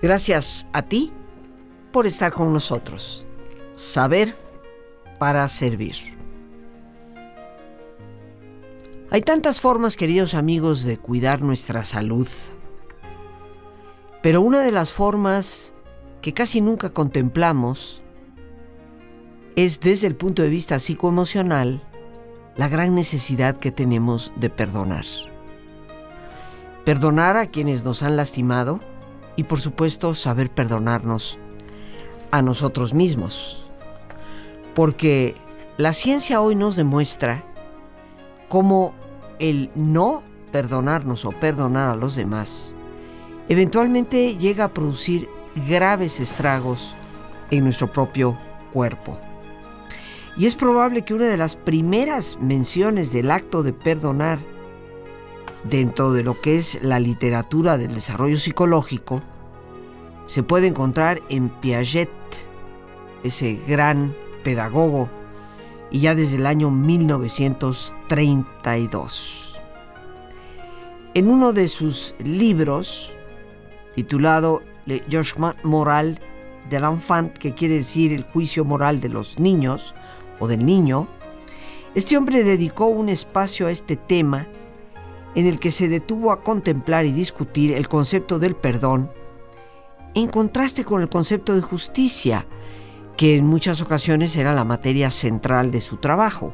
Gracias a ti por estar con nosotros. Saber para servir. Hay tantas formas, queridos amigos, de cuidar nuestra salud. Pero una de las formas que casi nunca contemplamos es desde el punto de vista psicoemocional la gran necesidad que tenemos de perdonar. Perdonar a quienes nos han lastimado y por supuesto saber perdonarnos a nosotros mismos. Porque la ciencia hoy nos demuestra cómo el no perdonarnos o perdonar a los demás eventualmente llega a producir graves estragos en nuestro propio cuerpo. Y es probable que una de las primeras menciones del acto de perdonar dentro de lo que es la literatura del desarrollo psicológico se puede encontrar en Piaget, ese gran pedagogo, y ya desde el año 1932. En uno de sus libros, titulado Le Jugement Moral de l'Enfant, que quiere decir el juicio moral de los niños, o del niño, este hombre dedicó un espacio a este tema en el que se detuvo a contemplar y discutir el concepto del perdón en contraste con el concepto de justicia, que en muchas ocasiones era la materia central de su trabajo.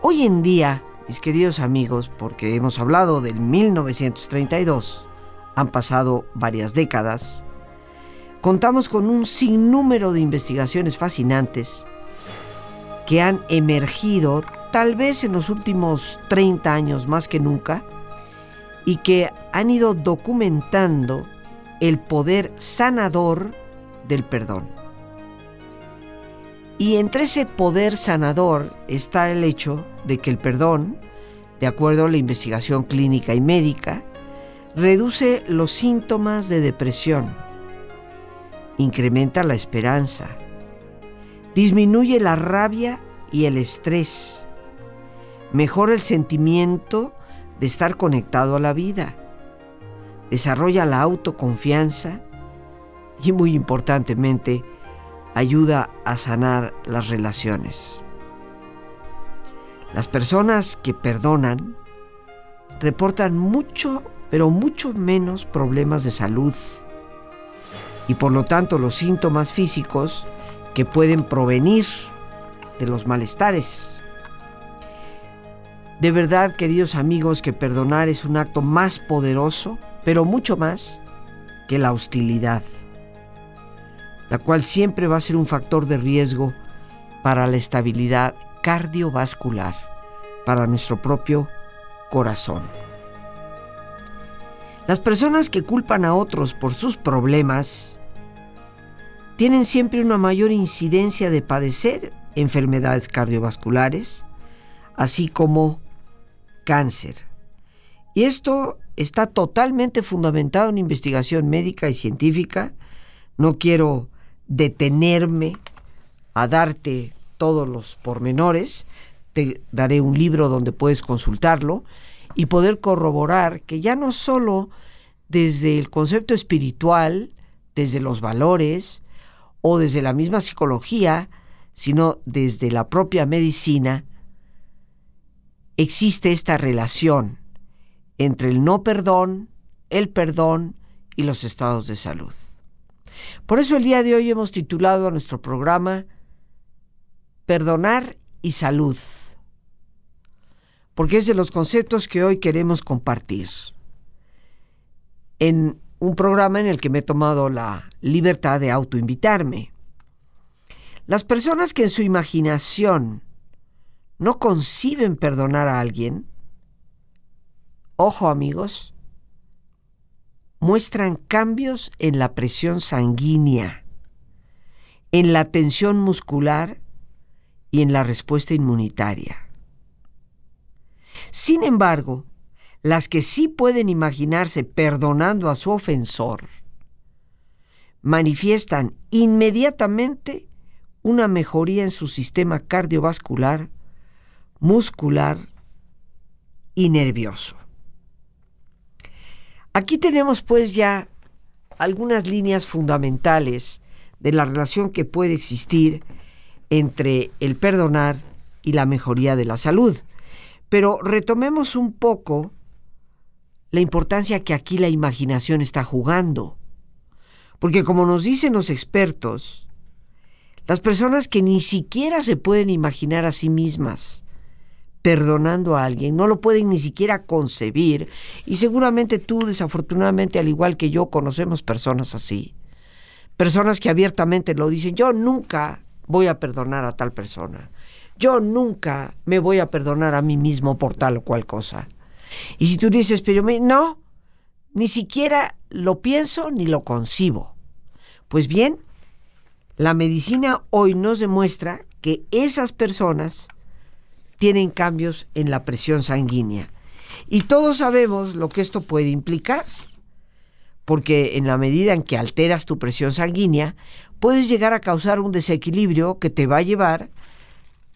Hoy en día, mis queridos amigos, porque hemos hablado del 1932, han pasado varias décadas, contamos con un sinnúmero de investigaciones fascinantes que han emergido tal vez en los últimos 30 años más que nunca y que han ido documentando el poder sanador del perdón. Y entre ese poder sanador está el hecho de que el perdón, de acuerdo a la investigación clínica y médica, reduce los síntomas de depresión, incrementa la esperanza, disminuye la rabia y el estrés, mejora el sentimiento de estar conectado a la vida, desarrolla la autoconfianza y muy importantemente ayuda a sanar las relaciones. Las personas que perdonan reportan mucho, pero mucho menos problemas de salud y por lo tanto los síntomas físicos que pueden provenir de los malestares. De verdad, queridos amigos, que perdonar es un acto más poderoso, pero mucho más que la hostilidad, la cual siempre va a ser un factor de riesgo para la estabilidad cardiovascular, para nuestro propio corazón. Las personas que culpan a otros por sus problemas tienen siempre una mayor incidencia de padecer enfermedades cardiovasculares, así como cáncer. Y esto está totalmente fundamentado en investigación médica y científica. No quiero detenerme a darte todos los pormenores. Te daré un libro donde puedes consultarlo y poder corroborar que ya no solo desde el concepto espiritual, desde los valores o desde la misma psicología, sino desde la propia medicina, existe esta relación entre el no perdón, el perdón y los estados de salud. Por eso el día de hoy hemos titulado a nuestro programa Perdonar y Salud, porque es de los conceptos que hoy queremos compartir. En un programa en el que me he tomado la libertad de autoinvitarme. Las personas que en su imaginación no conciben perdonar a alguien, ojo amigos, muestran cambios en la presión sanguínea, en la tensión muscular y en la respuesta inmunitaria. Sin embargo, las que sí pueden imaginarse perdonando a su ofensor, manifiestan inmediatamente una mejoría en su sistema cardiovascular, muscular y nervioso. Aquí tenemos pues ya algunas líneas fundamentales de la relación que puede existir entre el perdonar y la mejoría de la salud. Pero retomemos un poco la importancia que aquí la imaginación está jugando. Porque como nos dicen los expertos, las personas que ni siquiera se pueden imaginar a sí mismas perdonando a alguien, no lo pueden ni siquiera concebir, y seguramente tú, desafortunadamente, al igual que yo, conocemos personas así. Personas que abiertamente lo dicen, yo nunca voy a perdonar a tal persona. Yo nunca me voy a perdonar a mí mismo por tal o cual cosa. Y si tú dices, pero no, ni siquiera lo pienso ni lo concibo. Pues bien, la medicina hoy nos demuestra que esas personas tienen cambios en la presión sanguínea. Y todos sabemos lo que esto puede implicar, porque en la medida en que alteras tu presión sanguínea, puedes llegar a causar un desequilibrio que te va a llevar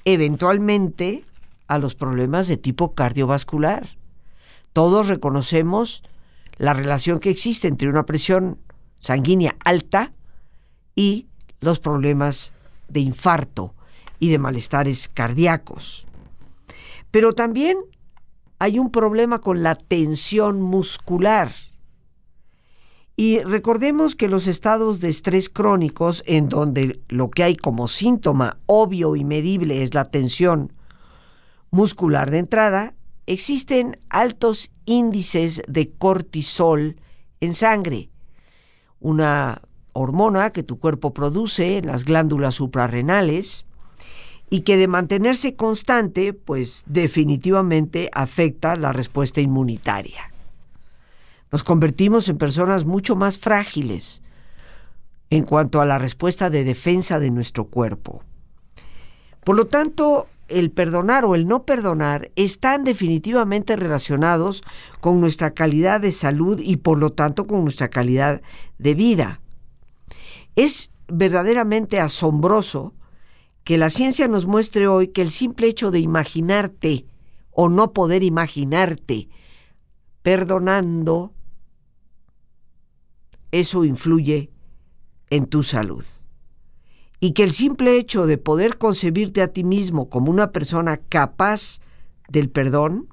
eventualmente a los problemas de tipo cardiovascular. Todos reconocemos la relación que existe entre una presión sanguínea alta y los problemas de infarto y de malestares cardíacos. Pero también hay un problema con la tensión muscular. Y recordemos que los estados de estrés crónicos, en donde lo que hay como síntoma obvio y medible es la tensión muscular de entrada, existen altos índices de cortisol en sangre, una hormona que tu cuerpo produce en las glándulas suprarrenales y que de mantenerse constante, pues definitivamente afecta la respuesta inmunitaria. Nos convertimos en personas mucho más frágiles en cuanto a la respuesta de defensa de nuestro cuerpo. Por lo tanto, el perdonar o el no perdonar están definitivamente relacionados con nuestra calidad de salud y por lo tanto con nuestra calidad de vida. Es verdaderamente asombroso que la ciencia nos muestre hoy que el simple hecho de imaginarte o no poder imaginarte perdonando, eso influye en tu salud. Y que el simple hecho de poder concebirte a ti mismo como una persona capaz del perdón,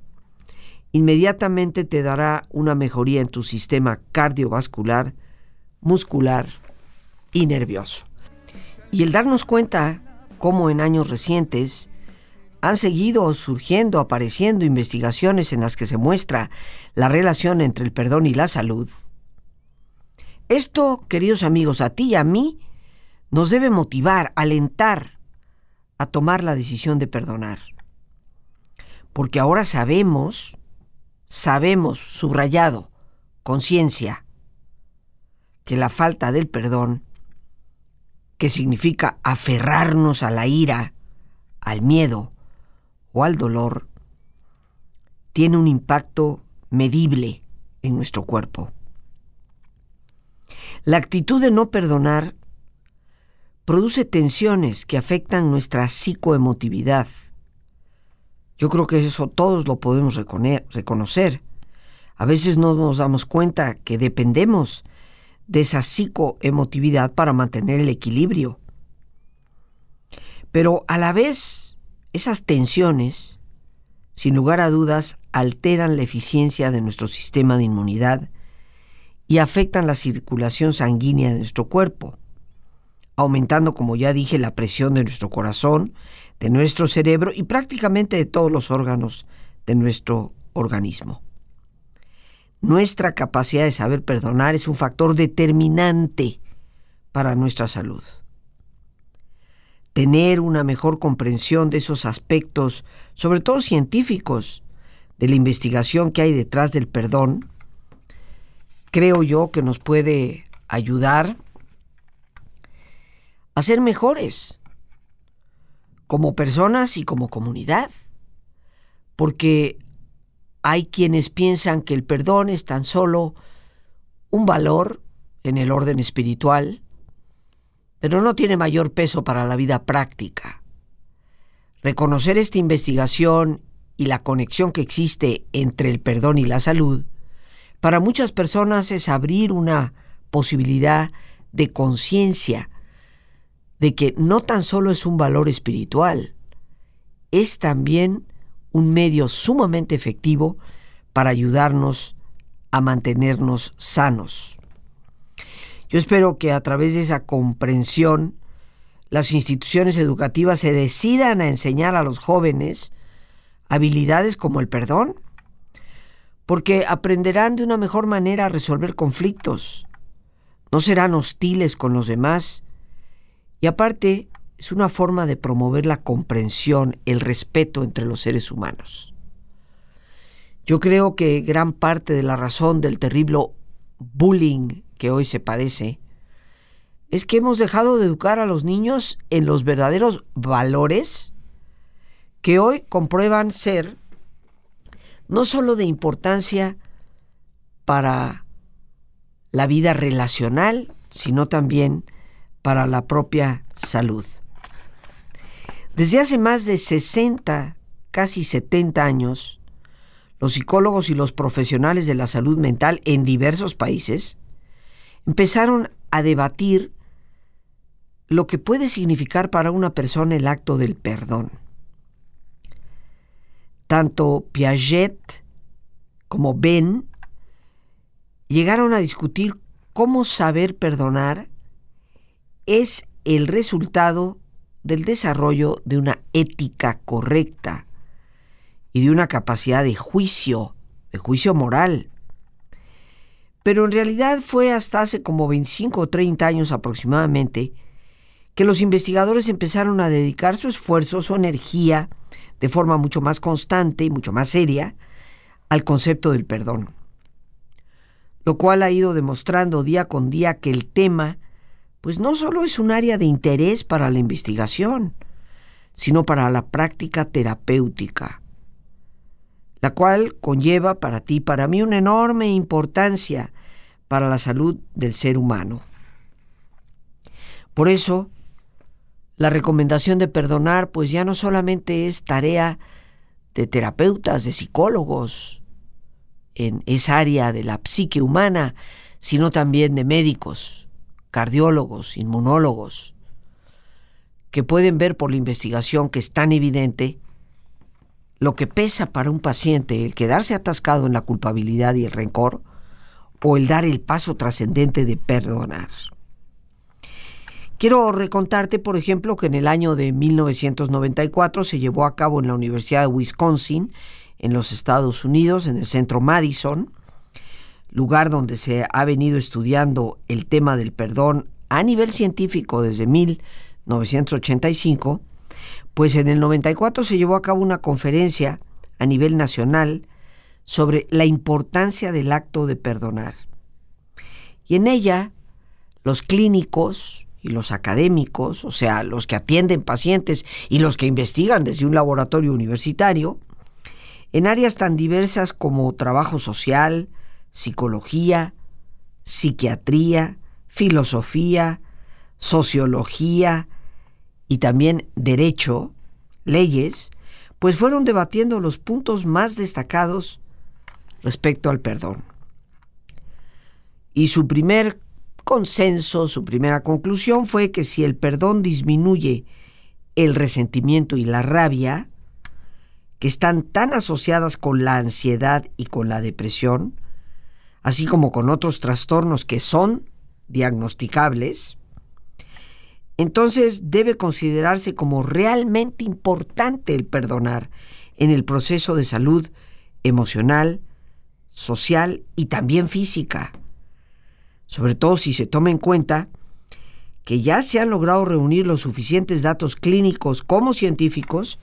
inmediatamente te dará una mejoría en tu sistema cardiovascular, muscular y nervioso. Y el darnos cuenta cómo en años recientes han seguido surgiendo, apareciendo investigaciones en las que se muestra la relación entre el perdón y la salud. Esto, queridos amigos, a ti y a mí, nos debe motivar, alentar a tomar la decisión de perdonar. Porque ahora sabemos, sabemos, subrayado, conciencia, que la falta del perdón que significa aferrarnos a la ira, al miedo o al dolor, tiene un impacto medible en nuestro cuerpo. La actitud de no perdonar produce tensiones que afectan nuestra psicoemotividad. Yo creo que eso todos lo podemos reconocer. A veces no nos damos cuenta que dependemos de esa psicoemotividad para mantener el equilibrio. Pero a la vez, esas tensiones, sin lugar a dudas, alteran la eficiencia de nuestro sistema de inmunidad y afectan la circulación sanguínea de nuestro cuerpo, aumentando, como ya dije, la presión de nuestro corazón, de nuestro cerebro y prácticamente de todos los órganos de nuestro organismo. Nuestra capacidad de saber perdonar es un factor determinante para nuestra salud. Tener una mejor comprensión de esos aspectos, sobre todo científicos, de la investigación que hay detrás del perdón, creo yo que nos puede ayudar a ser mejores como personas y como comunidad. Porque hay quienes piensan que el perdón es tan solo un valor en el orden espiritual, pero no tiene mayor peso para la vida práctica. Reconocer esta investigación y la conexión que existe entre el perdón y la salud, para muchas personas es abrir una posibilidad de conciencia de que no tan solo es un valor espiritual, es también un medio sumamente efectivo para ayudarnos a mantenernos sanos. Yo espero que a través de esa comprensión las instituciones educativas se decidan a enseñar a los jóvenes habilidades como el perdón, porque aprenderán de una mejor manera a resolver conflictos, no serán hostiles con los demás y aparte es una forma de promover la comprensión, el respeto entre los seres humanos. Yo creo que gran parte de la razón del terrible bullying que hoy se padece es que hemos dejado de educar a los niños en los verdaderos valores que hoy comprueban ser no solo de importancia para la vida relacional, sino también para la propia salud. Desde hace más de 60, casi 70 años, los psicólogos y los profesionales de la salud mental en diversos países empezaron a debatir lo que puede significar para una persona el acto del perdón. Tanto Piaget como Ben llegaron a discutir cómo saber perdonar es el resultado del desarrollo de una ética correcta y de una capacidad de juicio, de juicio moral. Pero en realidad fue hasta hace como 25 o 30 años aproximadamente que los investigadores empezaron a dedicar su esfuerzo, su energía, de forma mucho más constante y mucho más seria, al concepto del perdón. Lo cual ha ido demostrando día con día que el tema, pues no solo es un área de interés para la investigación, sino para la práctica terapéutica, la cual conlleva para ti, para mí, una enorme importancia para la salud del ser humano. Por eso, la recomendación de perdonar pues ya no solamente es tarea de terapeutas, de psicólogos en esa área de la psique humana, sino también de médicos, cardiólogos, inmunólogos, que pueden ver por la investigación que es tan evidente lo que pesa para un paciente el quedarse atascado en la culpabilidad y el rencor o el dar el paso trascendente de perdonar. Quiero recontarte, por ejemplo, que en el año de 1994 se llevó a cabo en la Universidad de Wisconsin, en los Estados Unidos, en el centro Madison, lugar donde se ha venido estudiando el tema del perdón a nivel científico desde 1985, pues en el 94 se llevó a cabo una conferencia a nivel nacional sobre la importancia del acto de perdonar. Y en ella, los clínicos, y los académicos, o sea, los que atienden pacientes y los que investigan desde un laboratorio universitario, en áreas tan diversas como trabajo social, psicología, psiquiatría, filosofía, sociología y también derecho, leyes, pues fueron debatiendo los puntos más destacados respecto al perdón. Y su primer consenso, su primera conclusión fue que si el perdón disminuye el resentimiento y la rabia, que están tan asociadas con la ansiedad y con la depresión, así como con otros trastornos que son diagnosticables, entonces debe considerarse como realmente importante el perdonar en el proceso de salud emocional, social y también física sobre todo si se toma en cuenta que ya se han logrado reunir los suficientes datos clínicos como científicos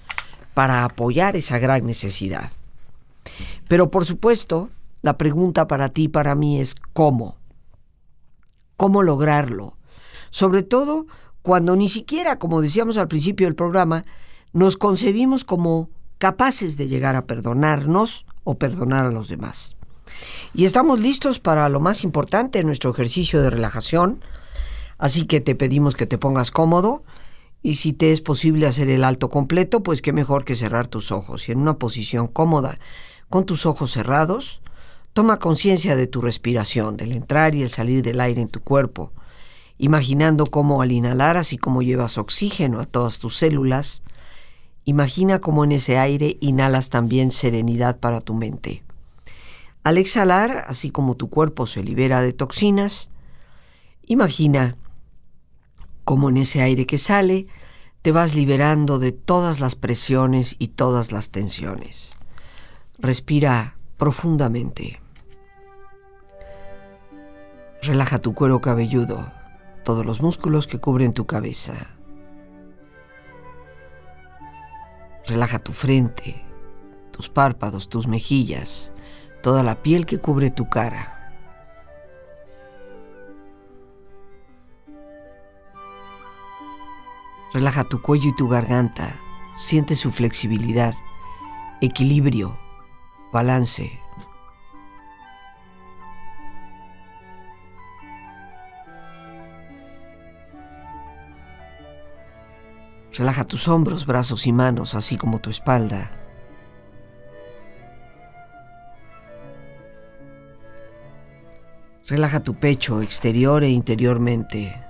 para apoyar esa gran necesidad. Pero por supuesto, la pregunta para ti y para mí es ¿cómo? ¿Cómo lograrlo? Sobre todo cuando ni siquiera, como decíamos al principio del programa, nos concebimos como capaces de llegar a perdonarnos o perdonar a los demás. Y estamos listos para lo más importante, nuestro ejercicio de relajación. Así que te pedimos que te pongas cómodo y si te es posible hacer el alto completo, pues qué mejor que cerrar tus ojos y en una posición cómoda, con tus ojos cerrados, Toma conciencia de tu respiración, del entrar y el salir del aire en tu cuerpo, imaginando cómo al inhalar, así como llevas oxígeno a todas tus células, imagina cómo en ese aire inhalas también serenidad para tu mente. Al exhalar, así como tu cuerpo se libera de toxinas, imagina cómo en ese aire que sale te vas liberando de todas las presiones y todas las tensiones. Respira profundamente. Relaja tu cuero cabelludo, todos los músculos que cubren tu cabeza. Relaja tu frente, tus párpados, tus mejillas, toda la piel que cubre tu cara. Relaja tu cuello y tu garganta. Siente su flexibilidad, equilibrio, balance. Relaja tus hombros, brazos y manos, así como tu espalda. Relaja tu pecho exterior e interiormente.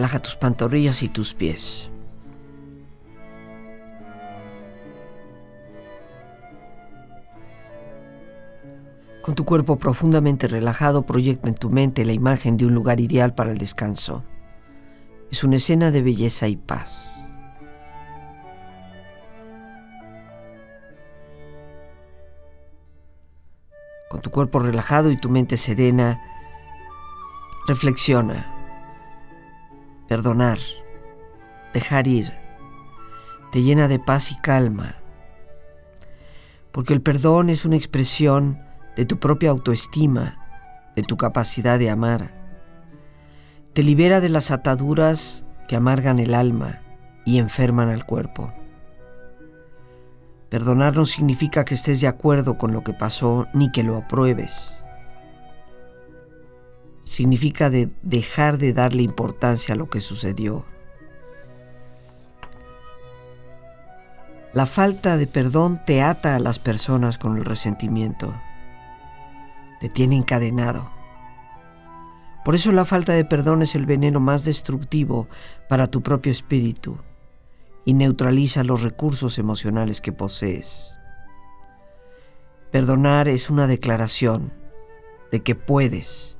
Relaja tus pantorrillas y tus pies. Con tu cuerpo profundamente relajado, proyecta en tu mente la imagen de un lugar ideal para el descanso. Es una escena de belleza y paz. Con tu cuerpo relajado y tu mente serena, reflexiona. Perdonar, dejar ir, te llena de paz y calma, porque el perdón es una expresión de tu propia autoestima, de tu capacidad de amar te libera de las ataduras que amargan el alma y enferman al cuerpo. Perdonar no significa que estés de acuerdo con lo que pasó ni que lo apruebes. Significa de dejar de darle importancia a lo que sucedió. La falta de perdón te ata a las personas con el resentimiento. Te tiene encadenado. Por eso la falta de perdón es el veneno más destructivo para tu propio espíritu y neutraliza los recursos emocionales que posees. Perdonar es una declaración de que puedes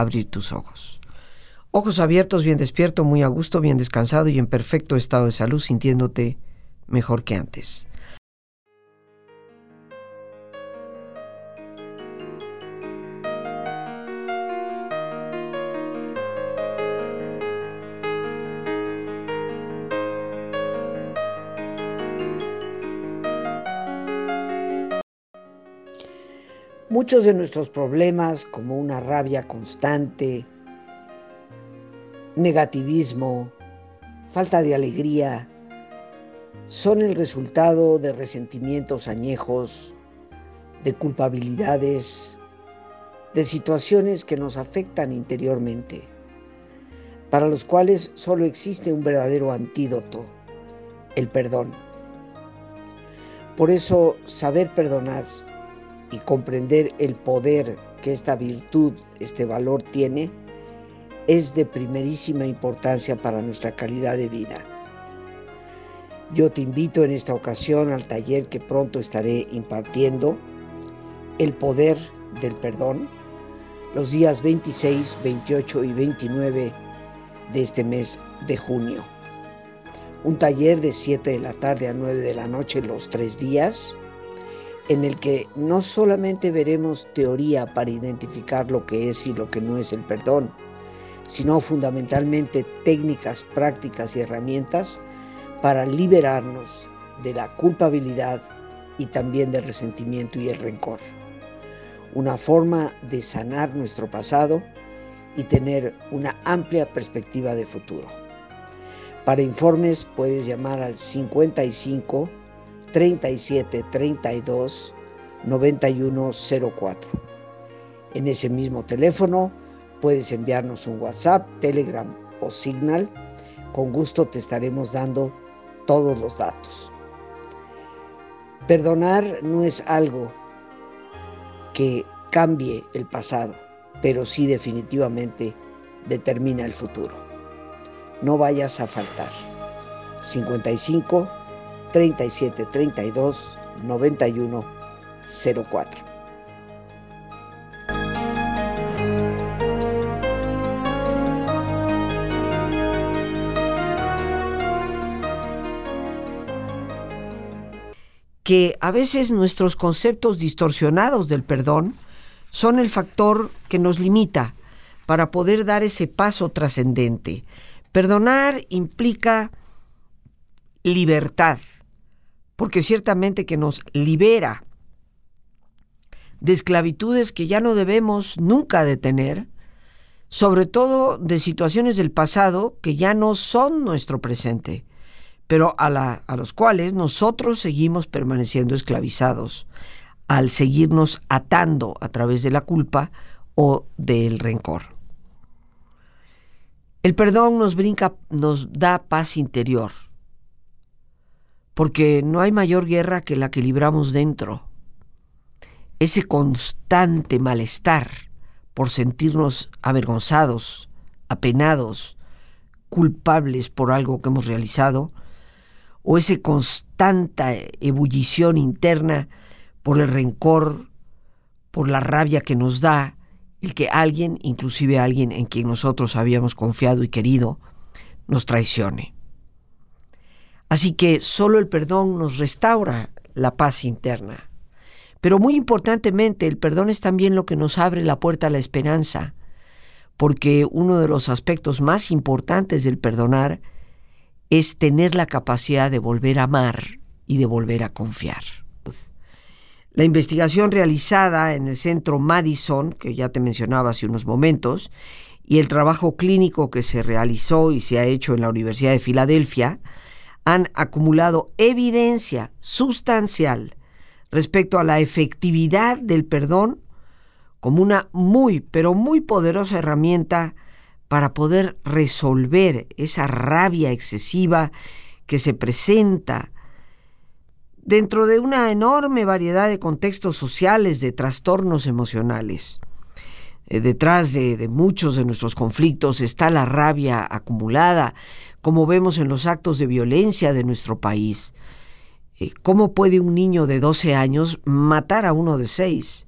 abrir tus ojos. Ojos abiertos, bien despierto, muy a gusto, bien descansado y en perfecto estado de salud, sintiéndote mejor que antes. Muchos de nuestros problemas, como una rabia constante, negativismo, falta de alegría, son el resultado de resentimientos añejos, de culpabilidades, de situaciones que nos afectan interiormente, para los cuales solo existe un verdadero antídoto, el perdón. Por eso, saber perdonar y comprender el poder que esta virtud, este valor tiene, es de primerísima importancia para nuestra calidad de vida. Yo te invito en esta ocasión al taller que pronto estaré impartiendo, El poder del perdón, los días 26, 28 y 29 de este mes de junio. Un taller de 7 de la tarde a 9 de la noche los tres días, en el que no solamente veremos teoría para identificar lo que es y lo que no es el perdón, sino fundamentalmente técnicas, prácticas y herramientas para liberarnos de la culpabilidad y también del resentimiento y el rencor. Una forma de sanar nuestro pasado y tener una amplia perspectiva de futuro. Para informes puedes llamar al 55 37 32 9104. En ese mismo teléfono puedes enviarnos un WhatsApp, Telegram o Signal. Con gusto te estaremos dando todos los datos. Perdonar no es algo que cambie el pasado, pero sí definitivamente determina el futuro. No vayas a faltar. 55 37 32 91 04. que a veces nuestros conceptos distorsionados del perdón son el factor que nos limita para poder dar ese paso trascendente. Perdonar implica libertad, porque ciertamente que nos libera de esclavitudes que ya no debemos nunca detener, sobre todo de situaciones del pasado que ya no son nuestro presente pero a, los cuales nosotros seguimos permaneciendo esclavizados al seguirnos atando a través de la culpa o del rencor. El perdón nos brinca, nos da paz interior, porque no hay mayor guerra que la que libramos dentro. Ese constante malestar por sentirnos avergonzados, apenados, culpables por algo que hemos realizado, o esa constante ebullición interna por el rencor, por la rabia que nos da el que alguien, inclusive alguien en quien nosotros habíamos confiado y querido, nos traicione. Así que solo el perdón nos restaura la paz interna. Pero muy importantemente, el perdón es también lo que nos abre la puerta a la esperanza, porque uno de los aspectos más importantes del perdonar es tener la capacidad de volver a amar y de volver a confiar. La investigación realizada en el centro Madison, que ya te mencionaba hace unos momentos, y el trabajo clínico que se realizó y se ha hecho en la Universidad de Filadelfia, han acumulado evidencia sustancial respecto a la efectividad del perdón como una muy, pero muy poderosa herramienta para poder resolver esa rabia excesiva que se presenta dentro de una enorme variedad de contextos sociales, de trastornos emocionales. Eh, detrás de, muchos de nuestros conflictos está la rabia acumulada, como vemos en los actos de violencia de nuestro país. Eh, ¿Cómo puede un niño de 12 años matar a uno de 6?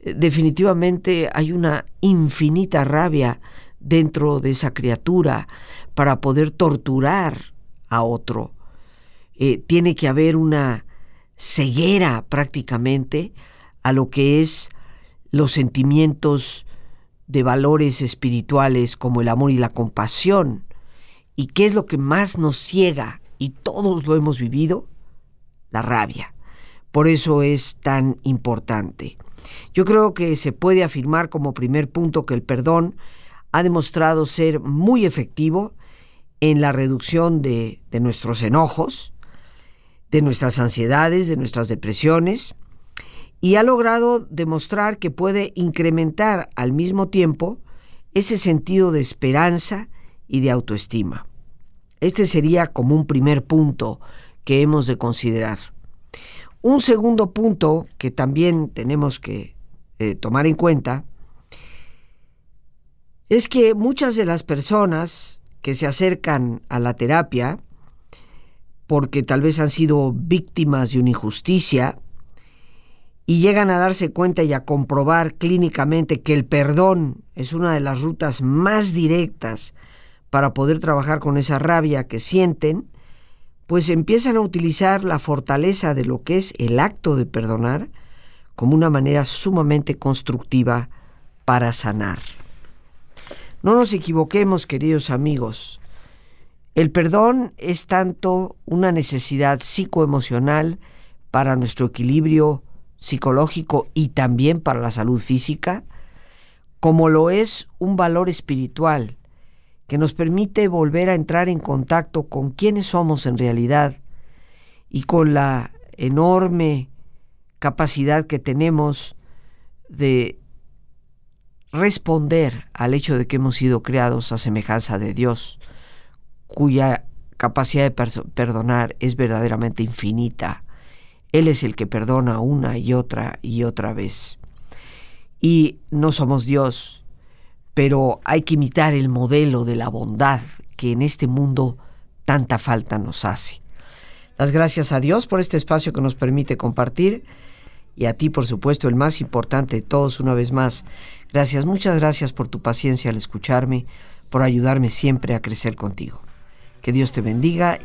Eh, definitivamente hay una infinita rabia dentro de esa criatura para poder torturar a otro. Tiene que haber una ceguera prácticamente a lo que es los sentimientos de valores espirituales como el amor y la compasión. ¿Y qué es lo que más nos ciega? Y todos lo hemos vivido, la rabia. Por eso es tan importante. Yo creo que se puede afirmar como primer punto que el perdón ha demostrado ser muy efectivo en la reducción de, nuestros enojos, de nuestras ansiedades, de nuestras depresiones, y ha logrado demostrar que puede incrementar al mismo tiempo ese sentido de esperanza y de autoestima. Este sería como un primer punto que hemos de considerar. Un segundo punto que también tenemos que eh, tomar en cuenta es que muchas de las personas que se acercan a la terapia porque tal vez han sido víctimas de una injusticia y llegan a darse cuenta y a comprobar clínicamente que el perdón es una de las rutas más directas para poder trabajar con esa rabia que sienten, pues empiezan a utilizar la fortaleza de lo que es el acto de perdonar como una manera sumamente constructiva para sanar. No nos equivoquemos, queridos amigos. El perdón es tanto una necesidad psicoemocional para nuestro equilibrio psicológico y también para la salud física, como lo es un valor espiritual que nos permite volver a entrar en contacto con quienes somos en realidad y con la enorme capacidad que tenemos de responder al hecho de que hemos sido creados a semejanza de Dios, cuya capacidad de perdonar es verdaderamente infinita. Él es el que perdona una y otra y otra vez. Y no somos Dios, pero hay que imitar el modelo de la bondad que en este mundo tanta falta nos hace. Las gracias a Dios por este espacio que nos permite compartir y a ti, por supuesto, el más importante de todos, una vez más. Gracias, muchas gracias por tu paciencia al escucharme, por ayudarme siempre a crecer contigo. Que Dios te bendiga